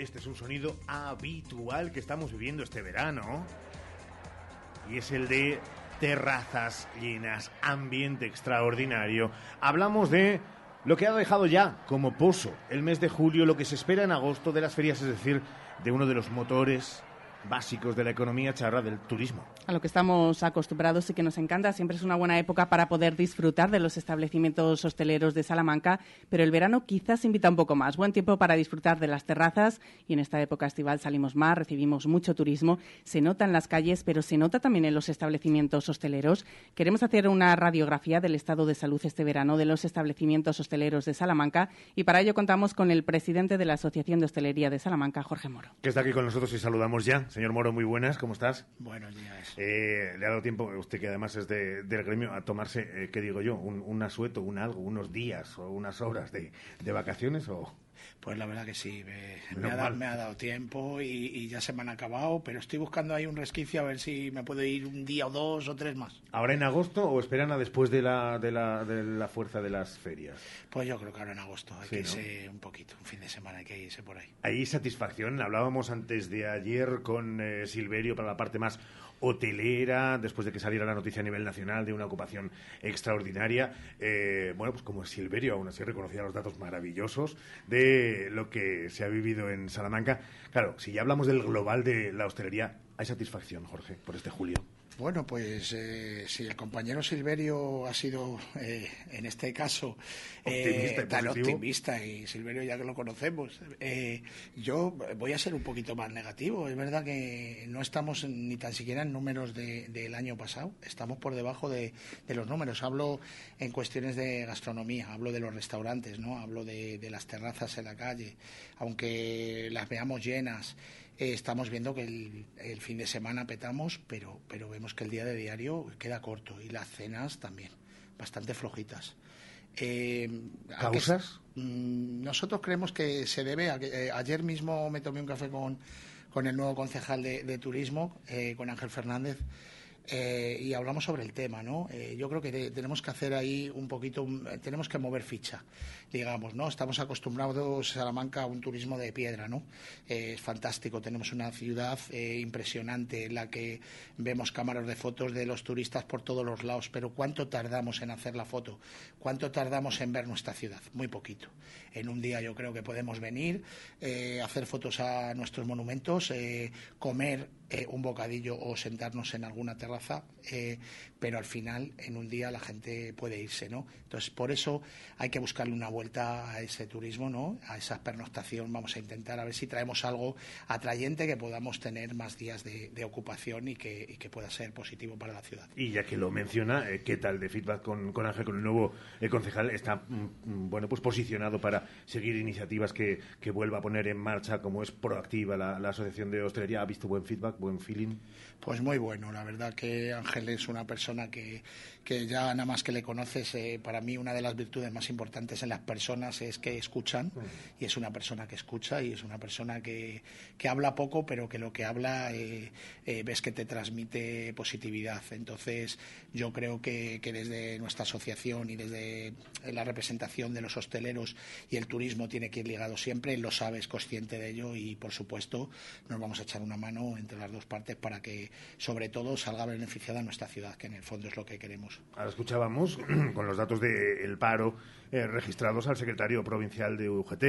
Este es un sonido habitual que estamos viviendo este verano. Y es el de terrazas llenas, ambiente extraordinario. Hablamos de lo que ha dejado ya como pozo el mes de julio, lo que se espera en agosto de las ferias, es decir, de uno de los motores básicos de la economía charra del turismo. A lo que estamos acostumbrados y que nos encanta, siempre es una buena época para poder disfrutar de los establecimientos hosteleros de Salamanca, pero el verano quizás invita un poco más. Buen tiempo para disfrutar de las terrazas y en esta época estival salimos más, recibimos mucho turismo, se nota en las calles, pero se nota también en los establecimientos hosteleros. Queremos hacer una radiografía del estado de salud este verano de los establecimientos hosteleros de Salamanca y para ello contamos con el presidente de la Asociación de Hostelería de Salamanca, Jorge Moro. Que está aquí con nosotros y saludamos ya. Señor Moro, muy buenas, ¿cómo estás? Buenos días. Eh, le ha dado tiempo, usted que además es de- del gremio, a tomarse, eh, ¿qué digo yo? Un, un asueto, un algo, unos días o unas horas de, de vacaciones o... Pues la verdad que sí, me, me ha, dado, mal. me ha dado tiempo y, y ya se me han acabado, pero estoy buscando ahí un resquicio a ver si me puedo ir un día o dos o tres más. ¿Ahora en agosto o esperan a después de la, de la, de la fuerza de las ferias? Pues yo creo que ahora en agosto hay Sí, que ¿no? irse un poquito, un fin de semana hay que irse por ahí. Hay satisfacción. Hablábamos antes de ayer con eh, Silverio para la parte más hotelera, después de que saliera la noticia a nivel nacional de una ocupación extraordinaria. Eh, bueno, pues como Silverio aún así reconocía los datos maravillosos de lo que se ha vivido en Salamanca. Claro, si ya hablamos del global de la hostelería, hay satisfacción, Jorge, por este julio. Bueno, pues eh, si el compañero Silverio ha sido, eh, en este caso, eh, Optimista tan optimista, y Silverio ya que lo conocemos, eh, yo voy a ser un poquito más negativo. Es verdad que no estamos ni tan siquiera en números de- del año pasado, estamos por debajo de, de los números. Hablo en cuestiones de gastronomía, hablo de los restaurantes, no, hablo de, de las terrazas en la calle, aunque las veamos llenas. Eh, estamos viendo que el, el fin de semana petamos, pero, pero vemos que el día de diario queda corto y las cenas también, bastante flojitas. Eh, ¿a qué s- ¿Causas? Mm, Nosotros creemos que se debe a que eh, ayer mismo me tomé un café con, con el nuevo concejal de, de turismo, eh, con Ángel Fernández, eh, y hablamos sobre el tema, ¿no? Eh, yo creo que te- tenemos que hacer ahí un poquito, un- eh, tenemos que mover ficha, digamos, ¿no? Estamos acostumbrados Salamanca a un turismo de piedra, ¿no? Es fantástico, tenemos una ciudad impresionante en la que vemos cámaras de fotos de los turistas por todos los lados, pero ¿cuánto tardamos en hacer la foto? ¿Cuánto tardamos en ver nuestra ciudad? Muy poquito. En un día yo creo que podemos venir, hacer fotos a nuestros monumentos, comer eh, un bocadillo o sentarnos en alguna terraza, eh, pero al final en un día la gente puede irse, ¿no? Entonces por eso hay que buscarle una vuelta a ese turismo, ¿no? A esa pernoctación. Vamos a intentar a ver si traemos algo atrayente que podamos tener más días de, de ocupación y que, y que pueda ser positivo para la ciudad. Y ya que lo menciona, eh, ¿qué tal de feedback con, con Ángel, con el nuevo eh, concejal? Está mm, mm, bueno pues posicionado para seguir iniciativas que, que vuelva a poner en marcha, como es proactiva la, la Asociación de Hostelería. ¿Ha visto buen feedback, buen feeling? Pues muy bueno, la verdad que Ángel es una persona que, que ya nada más que le conoces, eh, para mí una de las virtudes más importantes en las personas es que escuchan y es una persona que escucha y es una persona que, que habla poco pero que lo que habla eh, eh, ves que te transmite positividad. Entonces yo creo que, que desde nuestra asociación y desde la representación de los hosteleros y el turismo tiene que ir ligado siempre, lo sabe, es consciente de ello y por supuesto nos vamos a echar una mano entre las dos partes para que sobre todo salga beneficiada nuestra ciudad, que en el fondo es lo que queremos. Ahora escuchábamos con los datos del paro eh, registrados al secretario provincial de UGT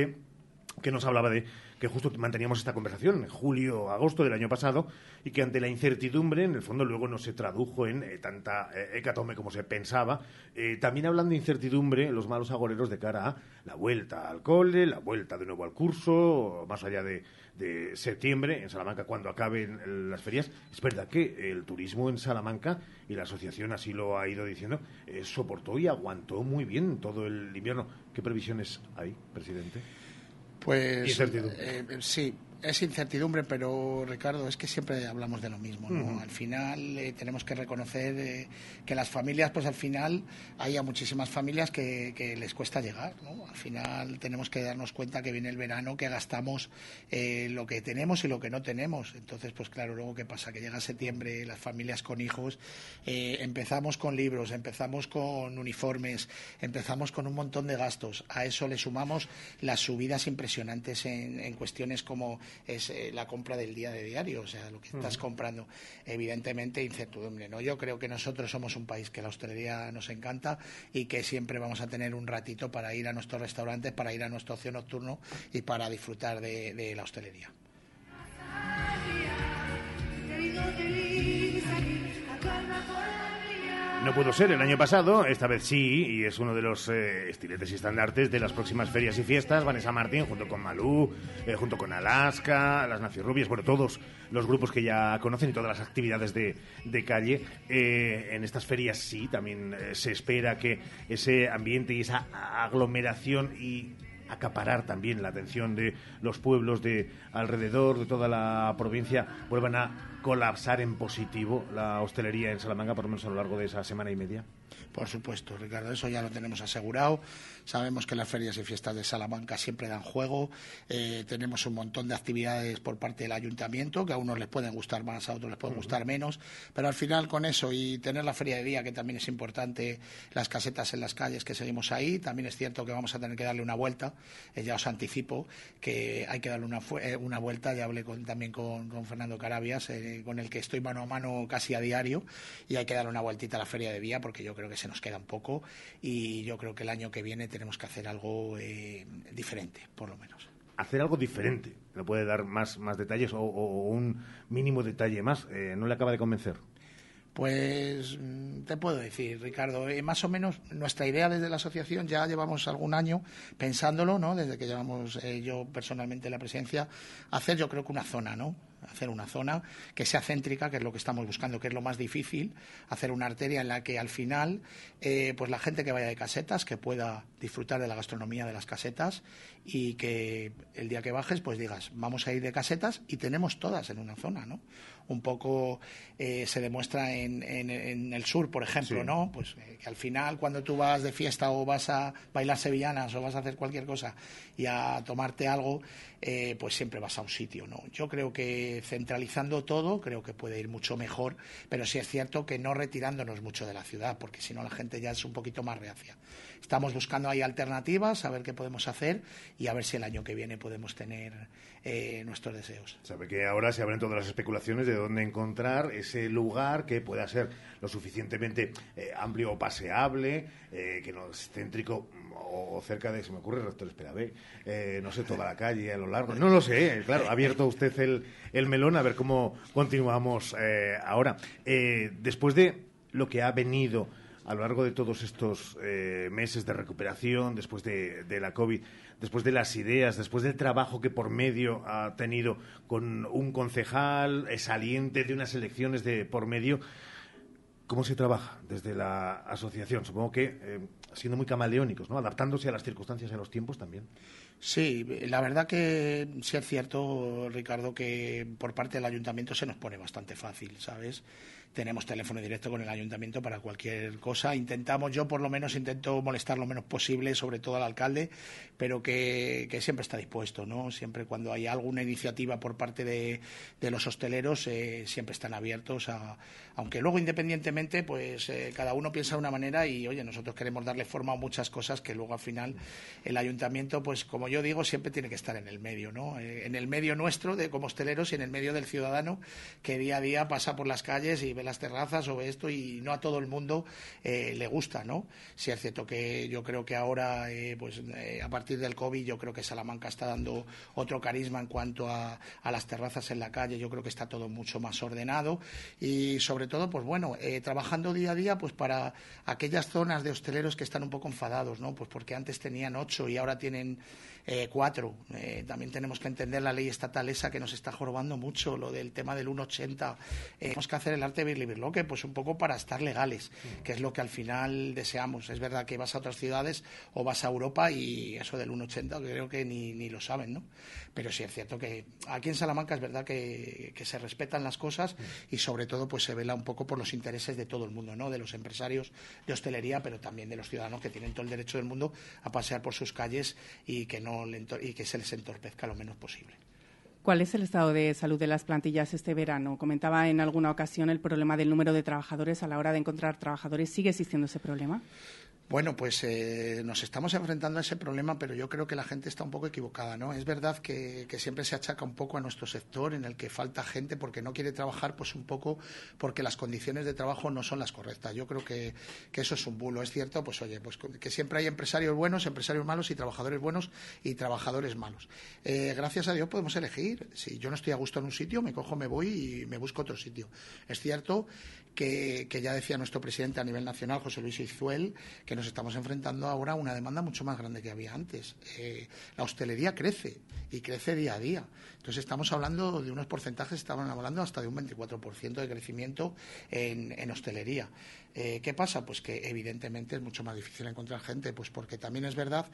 que nos hablaba de que justo manteníamos esta conversación en julio agosto del año pasado y que ante la incertidumbre en el fondo luego no se tradujo en eh, tanta eh, hecatombe como se pensaba Eh, también hablan de incertidumbre los malos agoreros de cara a la vuelta al cole la vuelta de nuevo al curso más allá de, de septiembre en Salamanca cuando acaben las ferias es verdad que el turismo en Salamanca y la asociación así lo ha ido diciendo eh, soportó y aguantó muy bien todo el invierno ¿qué previsiones hay presidente? Pues Incertidumbre. eh, sí, Es incertidumbre, pero Ricardo, es que siempre hablamos de lo mismo. ¿no? Al final eh, tenemos que reconocer eh, que las familias, pues al final hay muchísimas familias que, les cuesta llegar. ¿no? Al final tenemos que darnos cuenta que viene el verano, que gastamos eh, lo que tenemos y lo que no tenemos. Entonces, pues claro, luego qué pasa, que llega septiembre, las familias con hijos, empezamos con libros, empezamos con uniformes, empezamos con un montón de gastos. A eso le sumamos las subidas impresionantes en, en cuestiones como es eh, la compra del día de diario, o sea, lo que estás comprando. Evidentemente, incertidumbre, ¿no? Yo creo que nosotros somos un país que la hostelería nos encanta y que siempre vamos a tener un ratito para ir a nuestros restaurantes, para ir a nuestro ocio nocturno y para disfrutar de la hostelería. No pudo ser el año pasado, esta vez sí, y es uno de los eh, estiletes y estandartes de las próximas ferias y fiestas. Vanessa Martín, junto con Malú, eh, junto con Alaska, las Rubias, bueno, todos los grupos que ya conocen y todas las actividades de, calle. Eh, en estas ferias sí, también se espera que ese ambiente y esa aglomeración y acaparar también la atención de los pueblos de alrededor, de toda la provincia, vuelvan a colapsar en positivo la hostelería en Salamanca, por lo menos a lo largo de esa semana y media? Por supuesto, Ricardo, eso ya lo tenemos asegurado. Sabemos que las ferias y fiestas de Salamanca siempre dan juego. Eh, tenemos un montón de actividades por parte del ayuntamiento, que a unos les pueden gustar más, a otros les pueden gustar menos. Pero al final, con eso y tener la feria de día, que también es importante, las casetas en las calles que seguimos ahí, también es cierto que vamos a tener que darle una vuelta. Eh, ya os anticipo que hay que darle una, eh, una vuelta. Ya hablé también con, Fernando Carabias, con el que estoy mano a mano casi a diario, y hay que darle una vueltita a la feria de día, porque yo creo que se nos queda un poco y yo creo que el año que viene tenemos que hacer algo eh, diferente, por lo menos. Hacer algo diferente. ¿Me puede dar más, más detalles o, un mínimo detalle más? Eh, ¿No le acaba de convencer? Pues mm, te puedo decir, Ricardo, eh, más o menos nuestra idea desde la asociación ya llevamos algún año pensándolo, ¿no? Desde que llevamos yo personalmente la presidencia, hacer yo creo que una zona, ¿no? Hacer una zona que sea céntrica, que es lo que estamos buscando, que es lo más difícil, hacer una arteria en la que al final, eh, pues la gente que vaya de casetas, que pueda disfrutar de la gastronomía de las casetas y que el día que bajes, pues digas, vamos a ir de casetas y tenemos todas en una zona, ¿no? Un poco eh, se demuestra en, en, el sur, por ejemplo, ¿no? Pues eh, que al final cuando tú vas de fiesta o vas a bailar sevillanas o vas a hacer cualquier cosa y a tomarte algo, eh, pues siempre vas a un sitio, ¿no? Yo creo que centralizando todo, creo que puede ir mucho mejor, pero sí es cierto que no retirándonos mucho de la ciudad, porque si no la gente ya es un poquito más reacia. Estamos buscando ahí alternativas, a ver qué podemos hacer y a ver si el año que viene podemos tener eh, nuestros deseos. Sabe que ahora se abren todas las especulaciones de dónde encontrar ese lugar que pueda ser lo suficientemente eh, amplio o paseable, que no es céntrico o, cerca de, se me ocurre, el rector Espera eh, no sé, toda la calle a lo largo. No lo sé, claro, ha abierto usted el, el melón a ver cómo continuamos eh, ahora. Eh, después de lo que ha venido a lo largo de todos estos meses de recuperación, después de, la COVID, después de las ideas, después del trabajo que por medio ha tenido con un concejal saliente de unas elecciones de por medio, ¿cómo se trabaja desde la asociación? Supongo que siendo muy camaleónicos, ¿no? Adaptándose a las circunstancias y a los tiempos también. Sí, la verdad que sí es cierto, Ricardo, que por parte del ayuntamiento se nos pone bastante fácil, ¿sabes? Tenemos teléfono directo con el ayuntamiento para cualquier cosa. Intentamos, yo por lo menos intento molestar lo menos posible, sobre todo al alcalde, pero que, siempre está dispuesto, ¿no? Siempre cuando hay alguna iniciativa por parte de, los hosteleros, eh, siempre están abiertos a, aunque luego independientemente, pues eh, cada uno piensa de una manera y, oye, nosotros queremos darle forma a muchas cosas que luego al final el ayuntamiento, pues como yo digo, siempre tiene que estar en el medio, ¿no? Eh, en el medio nuestro, de como hosteleros, y en el medio del ciudadano que día a día pasa por las calles y las terrazas o esto y no a todo el mundo eh, le gusta, ¿no? Si es cierto que yo creo que ahora, eh, pues eh, a partir del COVID, yo creo que Salamanca está dando otro carisma en cuanto a, a, las terrazas en la calle, yo creo que está todo mucho más ordenado y sobre todo, pues bueno, trabajando día a día, pues para aquellas zonas de hosteleros que están un poco enfadados, ¿no? Pues porque antes tenían ocho y ahora tienen eh, cuatro, eh, también tenemos que entender la ley estatal esa que nos está jorobando mucho, lo del tema del 1,80. Eh, tenemos que hacer el arte Airbnb, Liverloque, pues un poco para estar legales, que es lo que al final deseamos. Es verdad que vas a otras ciudades o vas a Europa y eso del 1,80 creo que ni, ni lo saben, ¿no? Pero sí es cierto que aquí en Salamanca es verdad que, se respetan las cosas y sobre todo pues se vela un poco por los intereses de todo el mundo, ¿no? De los empresarios de hostelería, pero también de los ciudadanos que tienen todo el derecho del mundo a pasear por sus calles y que, no, y que se les entorpezca lo menos posible. ¿Cuál es el estado de salud de las plantillas este verano? Comentaba en alguna ocasión el problema del número de trabajadores a la hora de encontrar trabajadores. ¿Sigue existiendo ese problema? Bueno, pues eh, nos estamos enfrentando a ese problema, pero yo creo que la gente está un poco equivocada, ¿no? Es verdad que, siempre se achaca un poco a nuestro sector en el que falta gente porque no quiere trabajar, pues un poco porque las condiciones de trabajo no son las correctas. Yo creo que, eso es un bulo. Es cierto, pues oye, pues que siempre hay empresarios buenos, empresarios malos y trabajadores buenos y trabajadores malos. Eh, gracias a Dios podemos elegir. Si yo no estoy a gusto en un sitio, me cojo, me voy y me busco otro sitio. Es cierto que, ya decía nuestro presidente a nivel nacional, José Luis Izuel, que nos estamos enfrentando ahora a una demanda mucho más grande que había antes. Eh, la hostelería crece y crece día a día. Entonces estamos hablando de unos porcentajes, estaban hablando hasta de un 24% de crecimiento en, hostelería. Eh, ¿Qué pasa? Pues que evidentemente es mucho más difícil encontrar gente, pues porque también es verdad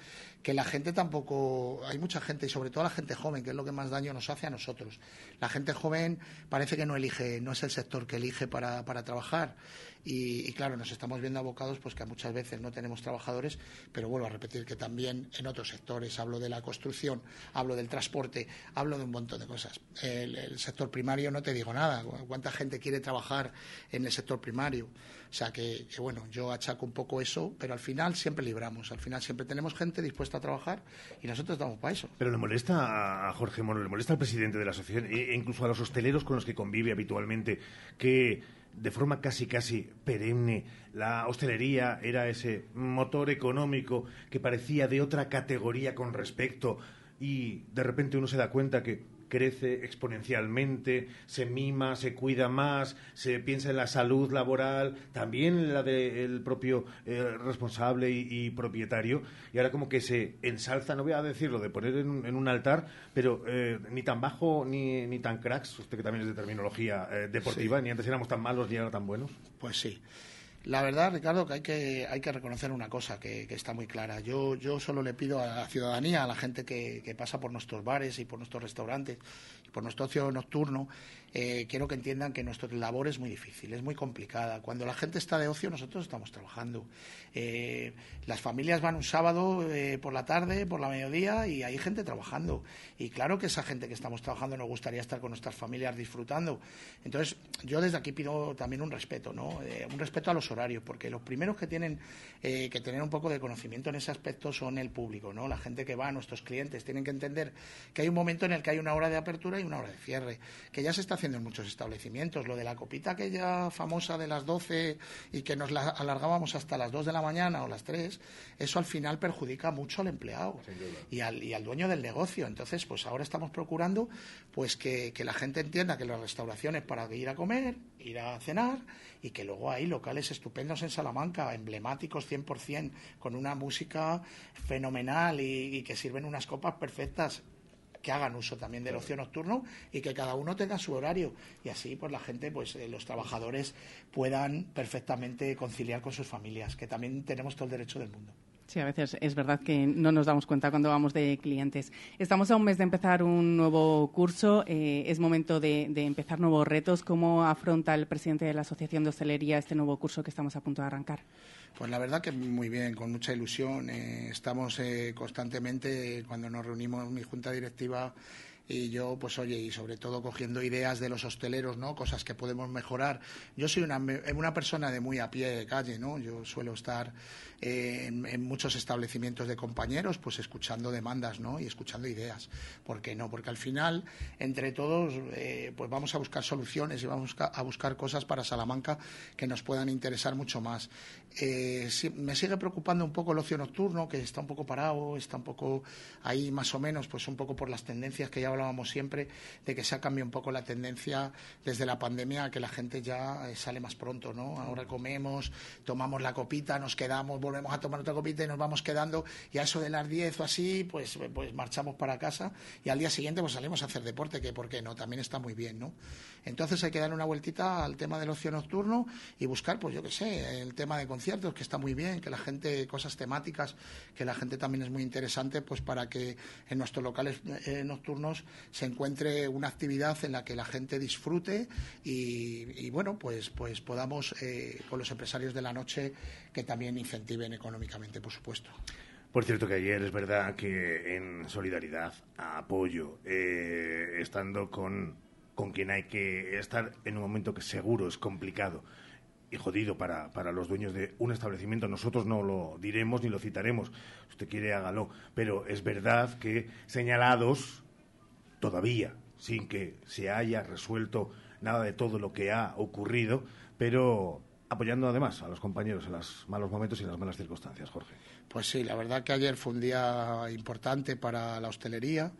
que la gente tampoco, hay mucha gente y sobre todo la gente joven, que es lo que más daño nos hace a nosotros. La gente joven parece que no elige, no es el sector que elige para, para trabajar y, claro, nos estamos viendo abocados pues que muchas veces no tenemos trabajadores, pero vuelvo a repetir que también en otros sectores, hablo de la construcción, hablo del transporte, hablo de un montón de cosas. El, sector primario no te digo nada, cuánta gente quiere trabajar en el sector primario. O sea que, bueno, yo achaco un poco eso, pero al final siempre libramos, al final siempre tenemos gente dispuesta a trabajar y nosotros estamos para eso. Pero le molesta a Jorge Moro, le molesta al presidente de la asociación e incluso a los hosteleros con los que convive habitualmente que de forma casi casi perenne. La hostelería era ese motor económico que parecía de otra categoría con respecto y de repente uno se da cuenta que crece exponencialmente, se mima, se cuida más, se piensa en la salud laboral, también la del propio eh, responsable y, propietario, y ahora como que se ensalza, no voy a decirlo, de poner en, un altar, pero eh, ni tan bajo ni, ni, tan cracks, usted que también es de terminología eh, deportiva, ni antes éramos tan malos ni ahora tan buenos. Pues sí. La verdad, Ricardo, que hay que, hay que reconocer una cosa que, está muy clara. Yo, yo solo le pido a la ciudadanía, a la gente que, que pasa por nuestros bares y por nuestros restaurantes y por nuestro ocio nocturno, eh, quiero que entiendan que nuestra labor es muy difícil, es muy complicada. Cuando la gente está de ocio, nosotros estamos trabajando. Eh, las familias van un sábado eh, por la tarde, por la mediodía, y hay gente trabajando. Y claro que esa gente que estamos trabajando nos gustaría estar con nuestras familias disfrutando. Entonces, yo desde aquí pido también un respeto, ¿no? un respeto a los horarios, porque los primeros que tienen que tener un poco de conocimiento en ese aspecto son el público, ¿no? La gente que va, nuestros clientes, tienen que entender que hay un momento en el que hay una hora de apertura y una hora de cierre, que ya se está haciendo en muchos establecimientos. Lo de la copita aquella famosa de las 12 y que nos la alargábamos hasta las 2 de la mañana o las 3, eso al final perjudica mucho al empleado y al, y al dueño del negocio. Entonces, pues ahora estamos procurando pues que, que la gente entienda que las restauraciones para ir a comer, ir a cenar y que luego hay locales estupendos en Salamanca, emblemáticos 100%, con una música fenomenal y que sirven unas copas perfectas que hagan uso también del ocio nocturno y que cada uno tenga su horario. Y así pues la gente pues eh, los trabajadores puedan perfectamente conciliar con sus familias que también tenemos todo el derecho del mundo Sí, a veces es verdad que no nos damos cuenta cuando vamos de clientes. Estamos a un mes de empezar un nuevo curso. Eh, es momento de, empezar nuevos retos. ¿Cómo afronta el presidente de la Asociación de Hostelería este nuevo curso que estamos a punto de arrancar? Pues la verdad que muy bien, con mucha ilusión. Eh, estamos eh, constantemente, cuando nos reunimos mi junta directiva y yo, pues oye, y sobre todo cogiendo ideas de los hosteleros, ¿no? Cosas que podemos mejorar. Yo soy una, una persona de muy a pie de calle, ¿no? Yo suelo estar en, muchos establecimientos de compañeros, pues escuchando demandas, ¿no? Y escuchando ideas. ¿Por qué no? Porque al final, entre todos, eh, pues vamos a buscar soluciones y vamos a buscar cosas para Salamanca que nos puedan interesar mucho más. Eh, me sigue preocupando un poco el ocio nocturno, que está un poco parado, está un poco ahí más o menos, pues un poco por las tendencias que lleva hablábamos siempre, de que se ha cambiado un poco la tendencia desde la pandemia a que la gente ya eh, sale más pronto, ¿no? Ahora comemos, tomamos la copita, nos quedamos, volvemos a tomar otra copita y nos vamos quedando y a eso de las 10 o así, pues, pues marchamos para casa y al día siguiente pues salimos a hacer deporte, que por qué no, también está muy bien, ¿no? Entonces hay que dar una vueltita al tema del ocio nocturno y buscar, pues yo qué sé, el tema de conciertos, que está muy bien, que la gente, cosas temáticas, que la gente también es muy interesante, pues para que en nuestros locales eh, nocturnos se encuentre una actividad en la que la gente disfrute y, bueno, pues, pues podamos eh, con los empresarios de la noche que también incentiven económicamente, por supuesto. Por cierto que ayer es verdad que en solidaridad, apoyo, eh, estando con, con quien hay que estar en un momento que seguro es complicado y jodido para, para, los dueños de un establecimiento. Nosotros no lo diremos ni lo citaremos. Si usted quiere, hágalo. Pero es verdad que señalados, todavía, sin que se haya resuelto nada de todo lo que ha ocurrido, pero apoyando además a los compañeros en los malos momentos y en las malas circunstancias, Jorge. Pues sí, la verdad que ayer fue un día importante para la hostelería.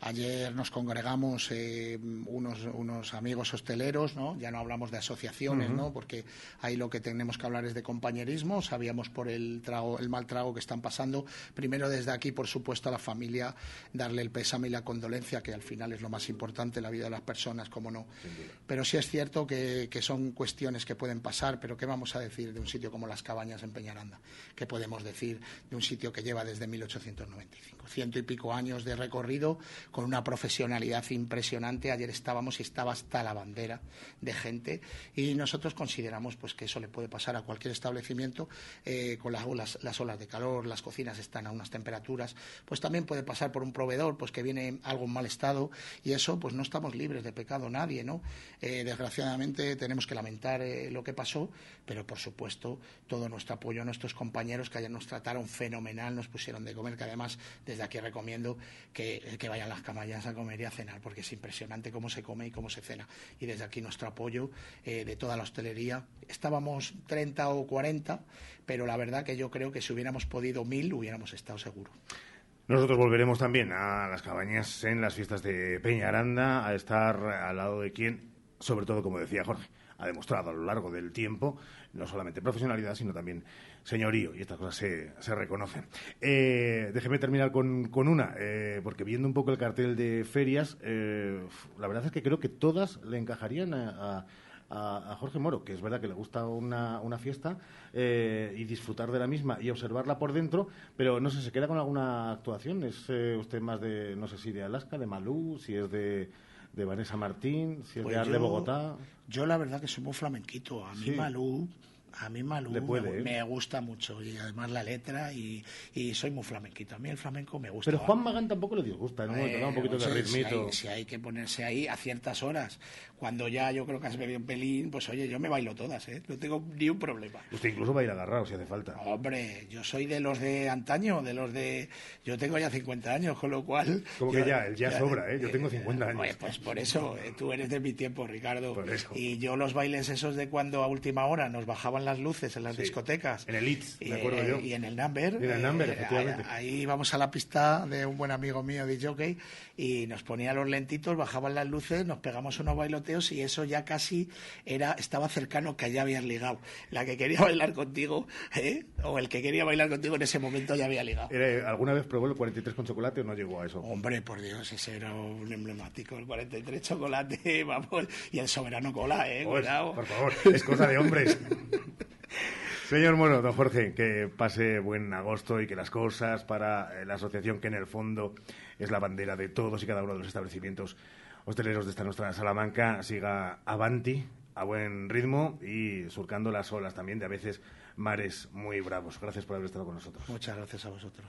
Ayer nos congregamos eh, unos, unos, amigos hosteleros, ¿no? Ya no hablamos de asociaciones, ¿no? Porque ahí lo que tenemos que hablar es de compañerismo. Sabíamos por el trago, el mal trago que están pasando. Primero desde aquí, por supuesto, a la familia darle el pésame y la condolencia, que al final es lo más importante en la vida de las personas, como no. Pero sí es cierto que, que son cuestiones que pueden pasar, pero ¿qué vamos a decir de un sitio como Las Cabañas en Peñaranda? ¿Qué podemos decir de un sitio que lleva desde 1895? Ciento y pico años de recorrido con una profesionalidad impresionante. Ayer estábamos y estaba hasta la bandera de gente y nosotros consideramos pues que eso le puede pasar a cualquier establecimiento eh, con las olas, las olas de calor, las cocinas están a unas temperaturas, pues también puede pasar por un proveedor pues que viene algo en mal estado y eso pues no estamos libres de pecado nadie, ¿no? Eh, desgraciadamente tenemos que lamentar eh, lo que pasó, pero por supuesto todo nuestro apoyo a nuestros compañeros que ayer nos trataron fenomenal, nos pusieron de comer, que además desde aquí recomiendo que, que vayan las camallas a comer y a cenar, porque es impresionante cómo se come y cómo se cena. Y desde aquí nuestro apoyo eh, de toda la hostelería. Estábamos 30 o 40, pero la verdad que yo creo que si hubiéramos podido mil, hubiéramos estado seguros. Nosotros volveremos también a las cabañas en las fiestas de Peña Aranda, a estar al lado de quien, sobre todo, como decía Jorge, ha demostrado a lo largo del tiempo no solamente profesionalidad, sino también señorío, y estas cosas se, se reconocen. Eh, déjeme terminar con, con una, eh, porque viendo un poco el cartel de ferias, eh, la verdad es que creo que todas le encajarían a, a, Jorge Moro, que es verdad que le gusta una, una fiesta eh, y disfrutar de la misma y observarla por dentro, pero no sé, ¿se queda con alguna actuación? ¿Es eh, usted más de, no sé si de Alaska, de Malú, si es de de Vanessa Martín, si es Pues de Bogotá? Yo la verdad que soy muy flamenquito. A mí Sí. Malú, a mí Malú Le puede, me, ¿eh? me gusta mucho y además la letra y, y soy muy flamenquito. A mí el flamenco me gusta. Pero Juan Magán tampoco le disgusta, ¿no? Eh, un poquito de sí, sí ritmito. hay, sí hay que ponerse ahí a ciertas horas. Cuando ya yo creo que has bebido un pelín, pues oye, yo me bailo todas, ¿eh? No tengo ni un problema. Usted incluso va a ir agarrado si hace falta. Hombre, yo soy de los de antaño, de los de... Yo tengo ya 50 años, con lo cual... Como que yo- ya, el ya sobra, ¿eh? Yo tengo 50 años. Pues, pues por eso, eh, tú eres de mi tiempo, Ricardo. Por eso. Y yo los bailes esos de cuando a última hora nos bajaban las luces en las Sí. discotecas. En el Itz, y, me acuerdo eh, yo. Y en el Number. Y en el Number, efectivamente. Ahí, íbamos a la pista de un buen amigo mío, de jockey, y nos ponía los lentitos, bajaban las luces, nos pegamos unos bailoteos y eso ya casi era estaba cercano que ya habías ligado. La que quería bailar contigo, ¿eh? o el que quería bailar contigo en ese momento ya había ligado. ¿Alguna vez probó el 43 con chocolate o no llegó a eso? Hombre, por Dios, ese era un emblemático, el 43 chocolate, vamos, y el soberano cola, eh, cuidado. por favor, es cosa de hombres. Señor Mono, don Jorge, que pase buen agosto y que las cosas para eh, la asociación que en el fondo es la bandera de todos y cada uno de los establecimientos hosteleros de esta nuestra Salamanca siga avanti a buen ritmo y surcando las olas también de a veces mares muy bravos. Gracias por haber estado con nosotros. Muchas gracias a vosotros.